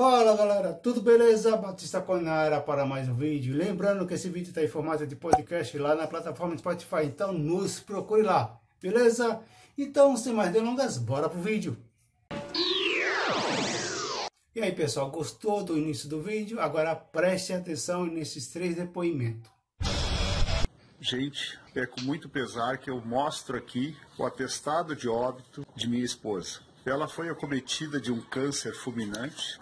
Fala galera, tudo beleza? Batista Conara para mais um vídeo. Lembrando que esse vídeo está em formato de podcast lá na plataforma Spotify, então nos procure lá, beleza? Então, sem mais delongas, bora pro vídeo. E aí pessoal, gostou do início do vídeo? Agora preste atenção nesses três depoimentos. Gente, é com muito pesar que eu mostro aqui o atestado de óbito de minha esposa. Ela foi acometida de um câncer fulminante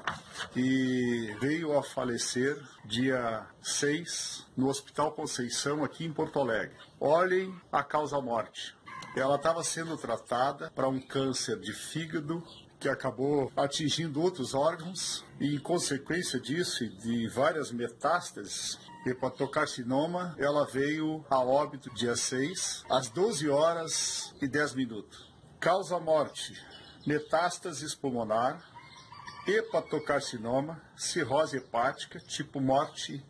e veio a falecer dia 6 no Hospital Conceição, aqui em Porto Alegre. Olhem a causa-morte. Ela estava sendo tratada para um câncer de fígado que acabou atingindo outros órgãos e, em consequência disso de várias metástases, hepatocarcinoma, ela veio a óbito dia 6, às 12 horas e 10 minutos. Causa-morte metástases pulmonar, hepatocarcinoma, cirrose hepática, tipo morte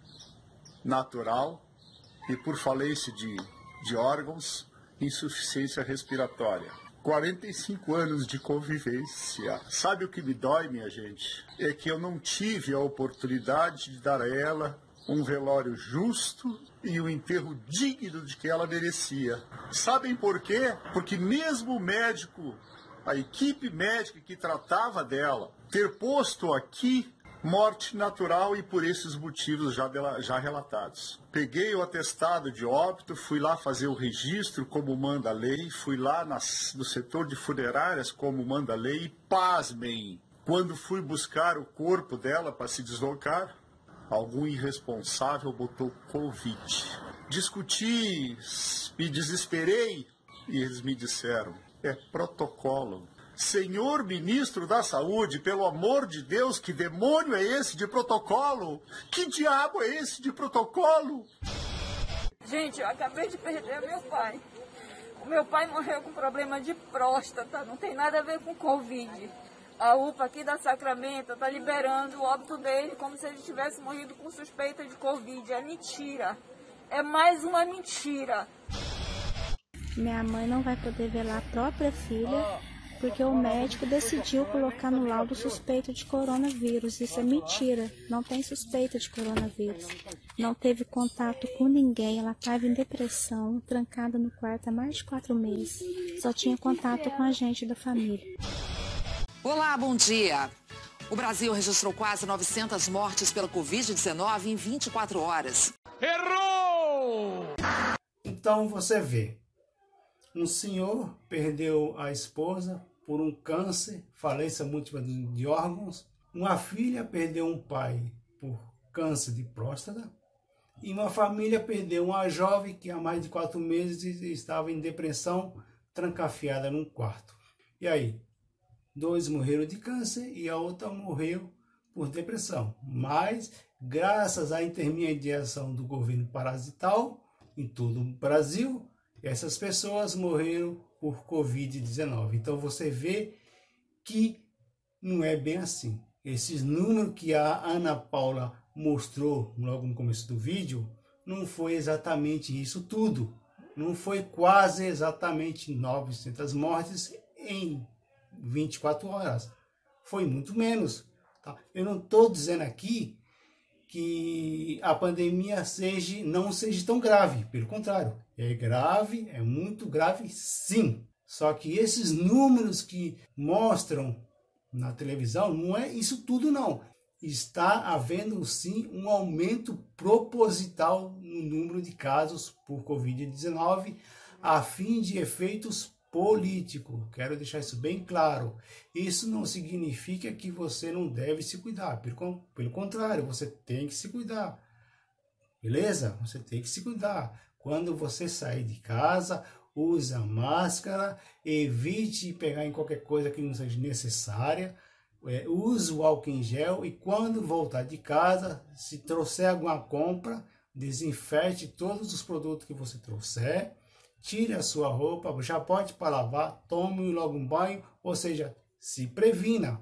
natural e por falência de, de órgãos, insuficiência respiratória. 45 anos de convivência. Sabe o que me dói, minha gente? É que eu não tive a oportunidade de dar a ela um velório justo e um enterro digno de que ela merecia. Sabem por quê? Porque mesmo o médico a equipe médica que tratava dela ter posto aqui morte natural e por esses motivos já, dela, já relatados. Peguei o atestado de óbito, fui lá fazer o registro como manda a lei, fui lá nas, no setor de funerárias como manda a lei e pasmem, quando fui buscar o corpo dela para se deslocar, algum irresponsável botou Covid. Discuti, me desesperei e eles me disseram: é protocolo. Senhor ministro da Saúde, pelo amor de Deus, que demônio é esse de protocolo? Que diabo é esse de protocolo? Gente, eu acabei de perder meu pai. O meu pai morreu com problema de próstata, não tem nada a ver com Covid. A UPA aqui da Sacramento está liberando o óbito dele como se ele tivesse morrido com suspeita de Covid. É mentira. É mais uma mentira. Minha mãe não vai poder velar a própria filha porque o médico decidiu colocar no laudo suspeito de coronavírus. Isso é mentira. Não tem suspeita de coronavírus. Não teve contato com ninguém. Ela estava em depressão, trancada no quarto há mais de quatro meses. Só tinha contato com a gente da família. Olá, bom dia. O Brasil registrou quase 900 mortes pela Covid-19 em 24 horas. Errou! Então você vê, um senhor perdeu a esposa por um câncer, falência múltipla de órgãos. Uma filha perdeu um pai por câncer de próstata. E uma família perdeu uma jovem que há mais de quatro meses estava em depressão, trancafiada num quarto. E aí? Dois morreram de câncer e a outra morreu por depressão. Mas, graças à intermediação do governo parasital em todo o Brasil, essas pessoas morreram por Covid-19. Então você vê que não é bem assim. Esses números que a Ana Paula mostrou logo no começo do vídeo, não foi exatamente isso tudo. Não foi quase exatamente 900 mortes em 24 horas. Foi muito menos. Tá? Eu não estou dizendo aqui que a pandemia seja, não seja tão grave. Pelo contrário, é grave, é muito grave sim. Só que esses números que mostram na televisão não é isso tudo não. Está havendo sim um aumento proposital no número de casos por Covid-19 a fim de efeitos políticos. Quero deixar isso bem claro. Isso não significa que você não deve se cuidar. Pelo, contrário, você tem que se cuidar. Beleza? Você tem que se cuidar. Quando você sair de casa, use a máscara, evite pegar em qualquer coisa que não seja necessária, é, use o álcool em gel e quando voltar de casa, se trouxer alguma compra, desinfete todos os produtos que você trouxer, tire a sua roupa, já pode para lavar, tome logo um banho, ou seja, se previna.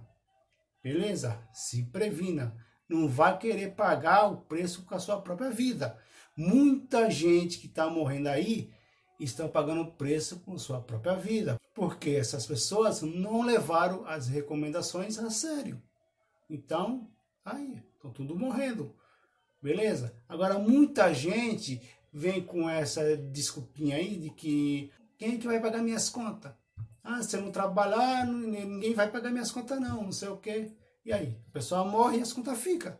Beleza? Se previna. Não vai querer pagar o preço com a sua própria vida. Muita gente que está morrendo aí estão pagando preço com sua própria vida, porque essas pessoas não levaram as recomendações a sério. Então, Aí, estão tudo morrendo. Beleza? Agora, muita gente vem com essa desculpinha aí de que quem é que vai pagar minhas contas? Ah, se eu não trabalhar, ninguém vai pagar minhas contas não, não sei o quê. E aí? A pessoa morre e as contas ficam.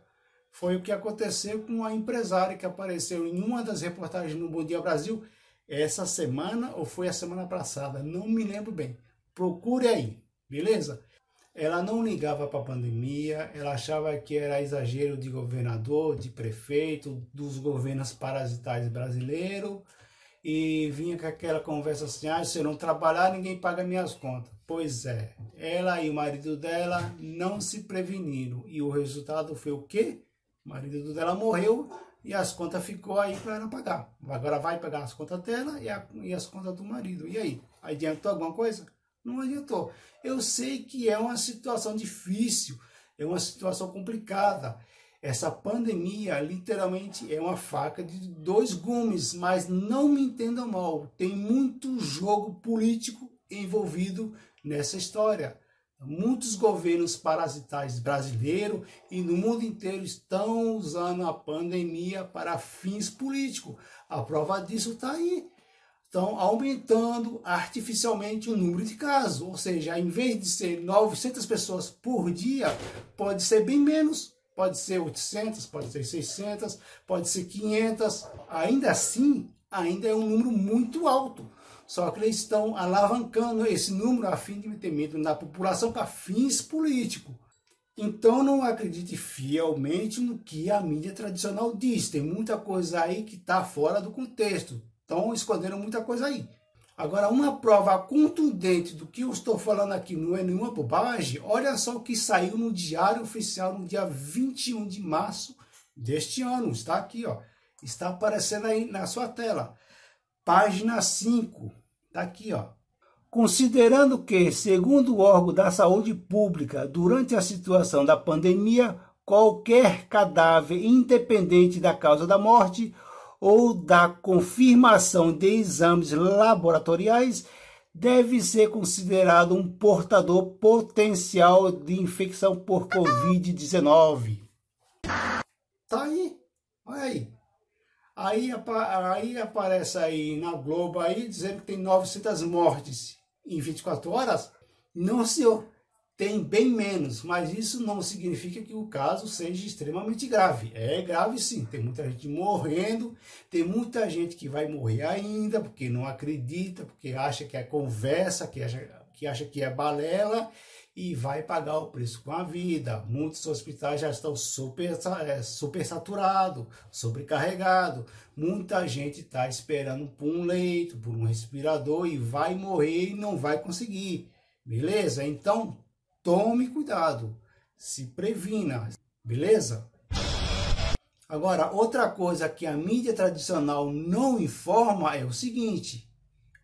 Foi o que aconteceu com a empresária que apareceu em uma das reportagens no Bom Dia Brasil essa semana ou foi a semana passada, não me lembro bem. Procure aí, beleza? Ela não ligava para a pandemia, ela achava que era exagero de governador, de prefeito, dos governos parasitais brasileiros e vinha com aquela conversa assim: ah, se eu não trabalhar, ninguém paga minhas contas. Pois é, ela e o marido dela não se preveniram e o resultado foi o quê? O marido dela morreu e as contas ficou aí para ela pagar. Agora vai pagar as contas dela e, a, e as contas do marido. E aí? Adiantou alguma coisa? Não adiantou. Eu sei que é uma situação difícil, é uma situação complicada. Essa pandemia literalmente é uma faca de dois gumes, mas não me entendam mal, tem muito jogo político envolvido nessa história. Muitos governos parasitais brasileiros e no mundo inteiro estão usando a pandemia para fins políticos. A prova disso está aí. Estão aumentando artificialmente o número de casos, ou seja, em vez de ser 900 pessoas por dia, pode ser bem menos, pode ser 800, pode ser 600, pode ser 500. Ainda assim, ainda é um número muito alto. Só que eles estão alavancando esse número a fim de meter medo na população para fins políticos. Então não acredite fielmente no que a mídia tradicional diz. Tem muita coisa aí que está fora do contexto. Estão escondendo muita coisa aí. Agora, uma prova contundente do que eu estou falando aqui não é nenhuma bobagem. Olha só o que saiu no Diário Oficial no dia 21 de março deste ano. Está aqui, ó. Está aparecendo aí na sua tela. Página 5, tá aqui, ó. Considerando que, segundo o órgão da saúde pública, durante a situação da pandemia, qualquer cadáver, independente da causa da morte ou da confirmação de exames laboratoriais, deve ser considerado um portador potencial de infecção por Covid-19. Tá aí, olha aí. Aí, aí aparece aí na Globo aí dizendo que tem 900 mortes em 24 horas. Não, senhor, tem bem menos, mas isso não significa que o caso seja extremamente grave. É grave sim, tem muita gente morrendo, tem muita gente que vai morrer ainda porque não acredita, porque acha que é conversa, que acha que, acha que é balela e vai pagar o preço com a vida. Muitos hospitais já estão super, é, super saturados, sobrecarregados. Muita gente está esperando por um leito, por um respirador e vai morrer e não vai conseguir. Beleza? Então, tome cuidado, se previna, beleza? Agora, outra coisa que a mídia tradicional não informa é o seguinte: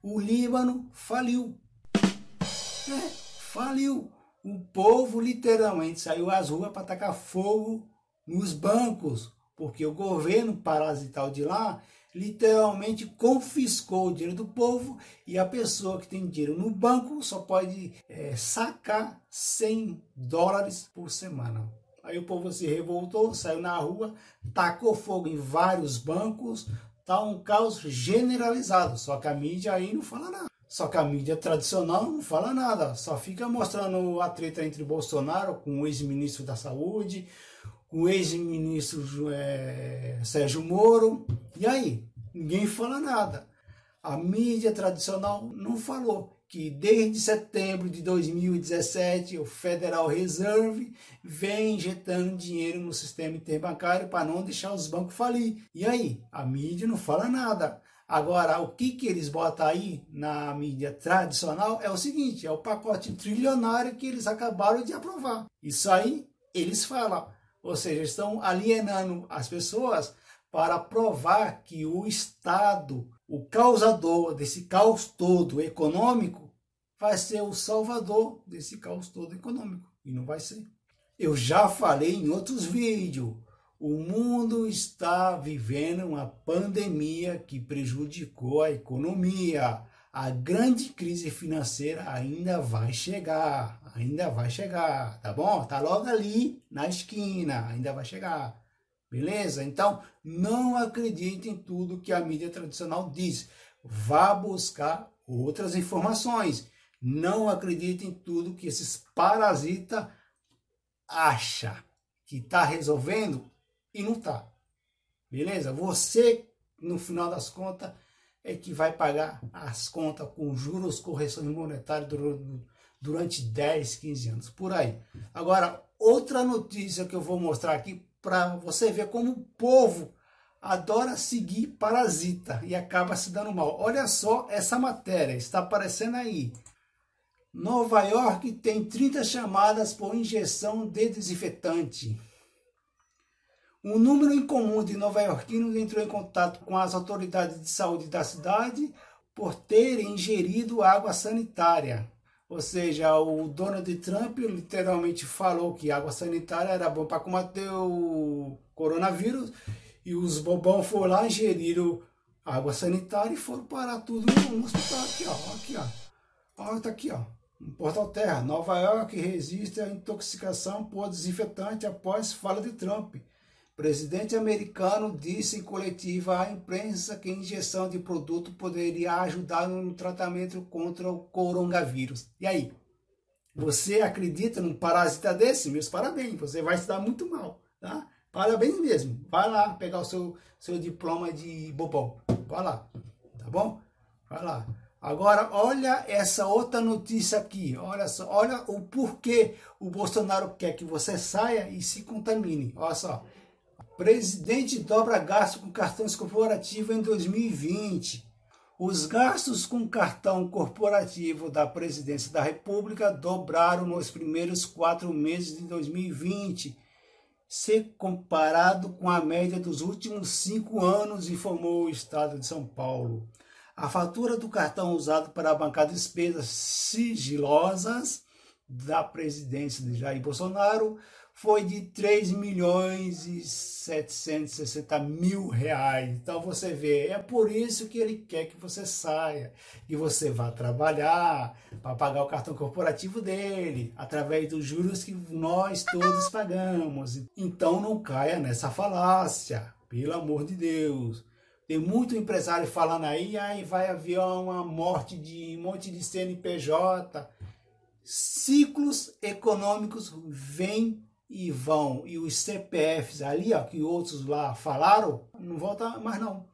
o Líbano faliu. É, faliu o povo literalmente saiu às ruas para tacar fogo nos bancos, porque o governo parasital de lá literalmente confiscou o dinheiro do povo e a pessoa que tem dinheiro no banco só pode é, sacar 100 dólares por semana. Aí o povo se revoltou, saiu na rua, tacou fogo em vários bancos, tá um caos generalizado, só que a mídia aí não fala nada. Só que a mídia tradicional não fala nada, só fica mostrando a treta entre Bolsonaro com o ex-ministro da Saúde, o ex-ministro é, Sérgio Moro. E aí? Ninguém fala nada. A mídia tradicional não falou que desde setembro de 2017 o Federal Reserve vem injetando dinheiro no sistema interbancário para não deixar os bancos falir. E aí? A mídia não fala nada. Agora, o que, que eles botam aí na mídia tradicional é o seguinte: é o pacote trilionário que eles acabaram de aprovar. Isso aí eles falam. Ou seja, estão alienando as pessoas para provar que o Estado, o causador desse caos todo econômico, vai ser o salvador desse caos todo econômico. E não vai ser. Eu já falei em outros vídeos. O mundo está vivendo uma pandemia que prejudicou a economia. A grande crise financeira ainda vai chegar. ainda vai chegar, tá bom? Tá logo ali na esquina, ainda vai chegar. Beleza? Então, não acredite em tudo que a mídia tradicional diz. Vá buscar outras informações. Não acredite em tudo que esses parasitas acham que está resolvendo e não está. Beleza? Você, no final das contas, é que vai pagar as contas com juros, correções monetárias durante 10, 15 anos, por aí. Agora, outra notícia que eu vou mostrar aqui para você ver como o povo adora seguir parasita e acaba se dando mal. Olha só essa matéria, está aparecendo aí. Nova York tem 30 chamadas por injeção de desinfetante. Um número incomum de nova-iorquinos entrou em contato com as autoridades de saúde da cidade por terem ingerido água sanitária. Ou seja, o Donald Trump literalmente falou que água sanitária era bom para combater o coronavírus e os bobão foram lá, ingeriram água sanitária e foram parar tudo no hospital. Aqui, ó. Aqui, ó. Olha, tá aqui, ó. Portal Terra. Nova York resiste à intoxicação por desinfetante após fala de Trump. Presidente americano disse em coletiva à imprensa que a injeção de produto poderia ajudar no tratamento contra o coronavírus. E aí? Você acredita num parasita desse? Meus parabéns, você vai se dar muito mal, tá? Parabéns mesmo. Vai lá pegar o seu, seu diploma de bobão. Vai lá, tá bom? Vai lá. Agora, olha essa outra notícia aqui. Olha só, olha o porquê o Bolsonaro quer que você saia e se contamine. Olha só. Presidente dobra gasto com cartões corporativos em 2020. Os gastos com cartão corporativo da Presidência da República dobraram nos primeiros quatro meses de 2020, se comparado com a média dos últimos cinco anos, informou o Estado de São Paulo. A fatura do cartão usado para bancar despesas sigilosas da presidência de Jair Bolsonaro foi de 3 milhões e 760 mil reais. Então você vê, é por isso que ele quer que você saia, que você vá trabalhar para pagar o cartão corporativo dele, através dos juros que nós todos pagamos. Então não caia nessa falácia, pelo amor de Deus. Tem muito empresário falando aí, aí vai haver uma morte de um monte de CNPJ. Ciclos econômicos vêm e vão, e os CPFs ali, ó, que outros lá falaram, não volta mais não.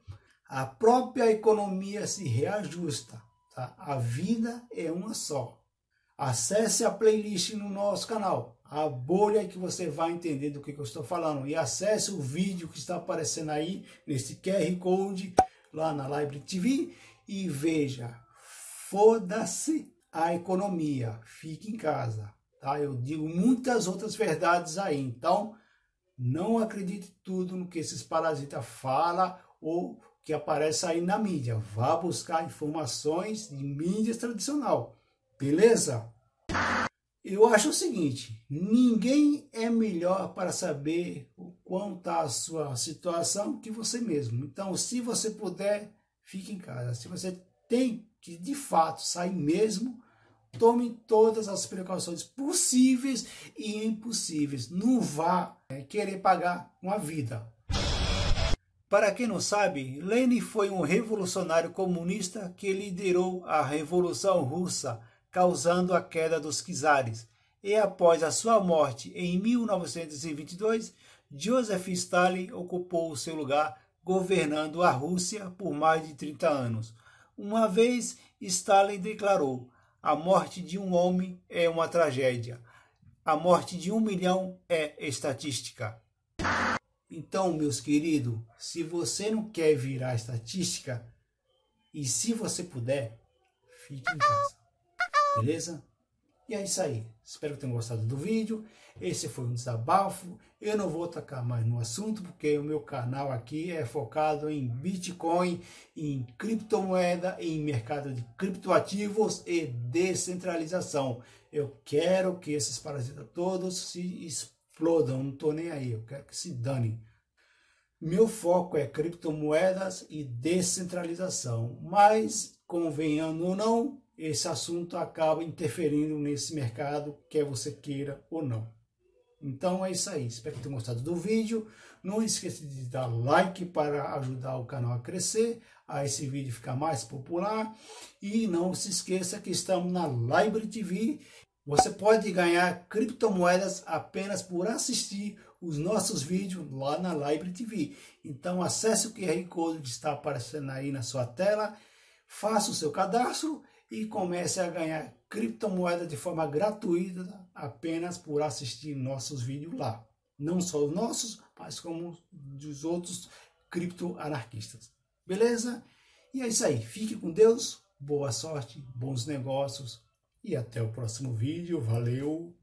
A própria economia se reajusta. Tá? A vida é uma só. Acesse a playlist no nosso canal. A bolha que você vai entender do que, que eu estou falando. E acesse o vídeo que está aparecendo aí, nesse QR Code, lá na Library TV. E veja, foda-se a economia. Fique em casa. Tá? Eu digo muitas outras verdades aí. Então, não acredite tudo no que esses parasitas falam ou que aparece aí na mídia. Vá buscar informações de mídia tradicional. Beleza? Eu acho o seguinte: ninguém é melhor para saber o quão está a sua situação que você mesmo. Então, se você puder, fique em casa. Se você tem que de fato sair mesmo, Tome todas as precauções possíveis e impossíveis. Não vá é, querer pagar uma vida. Para quem não sabe, Lenin foi um revolucionário comunista que liderou a Revolução Russa, causando a queda dos czares. E após a sua morte em 1922, Joseph Stalin ocupou o seu lugar, governando a Rússia por mais de 30 anos. Uma vez, Stalin declarou: a morte de um homem é uma tragédia. A morte de um milhão é estatística. Então, meus queridos, se você não quer virar estatística, e se você puder, fique em casa. Beleza? E é isso aí. Espero que tenham gostado do vídeo. Esse foi um desabafo. Eu não vou tocar mais no assunto, porque o meu canal aqui é focado em Bitcoin, em criptomoeda, em mercado de criptoativos e descentralização. Eu quero que esses parasitas todos se explodam, não estou nem aí, eu quero que se danem. Meu foco é criptomoedas e descentralização, mas convenhando ou não, esse assunto acaba interferindo nesse mercado, quer você queira ou não. Então é isso aí. Espero que tenham gostado do vídeo. Não esqueça de dar like para ajudar o canal a crescer, a esse vídeo ficar mais popular. E não se esqueça que estamos na Library TV. Você pode ganhar criptomoedas apenas por assistir os nossos vídeos lá na Library TV. Então acesse o QR Code que está aparecendo aí na sua tela, faça o seu cadastro e comece a ganhar criptomoeda de forma gratuita apenas por assistir nossos vídeos lá. Não só os nossos, mas como dos outros criptoanarquistas. Beleza? E é isso aí. Fique com Deus, boa sorte, bons negócios e até o próximo vídeo. Valeu!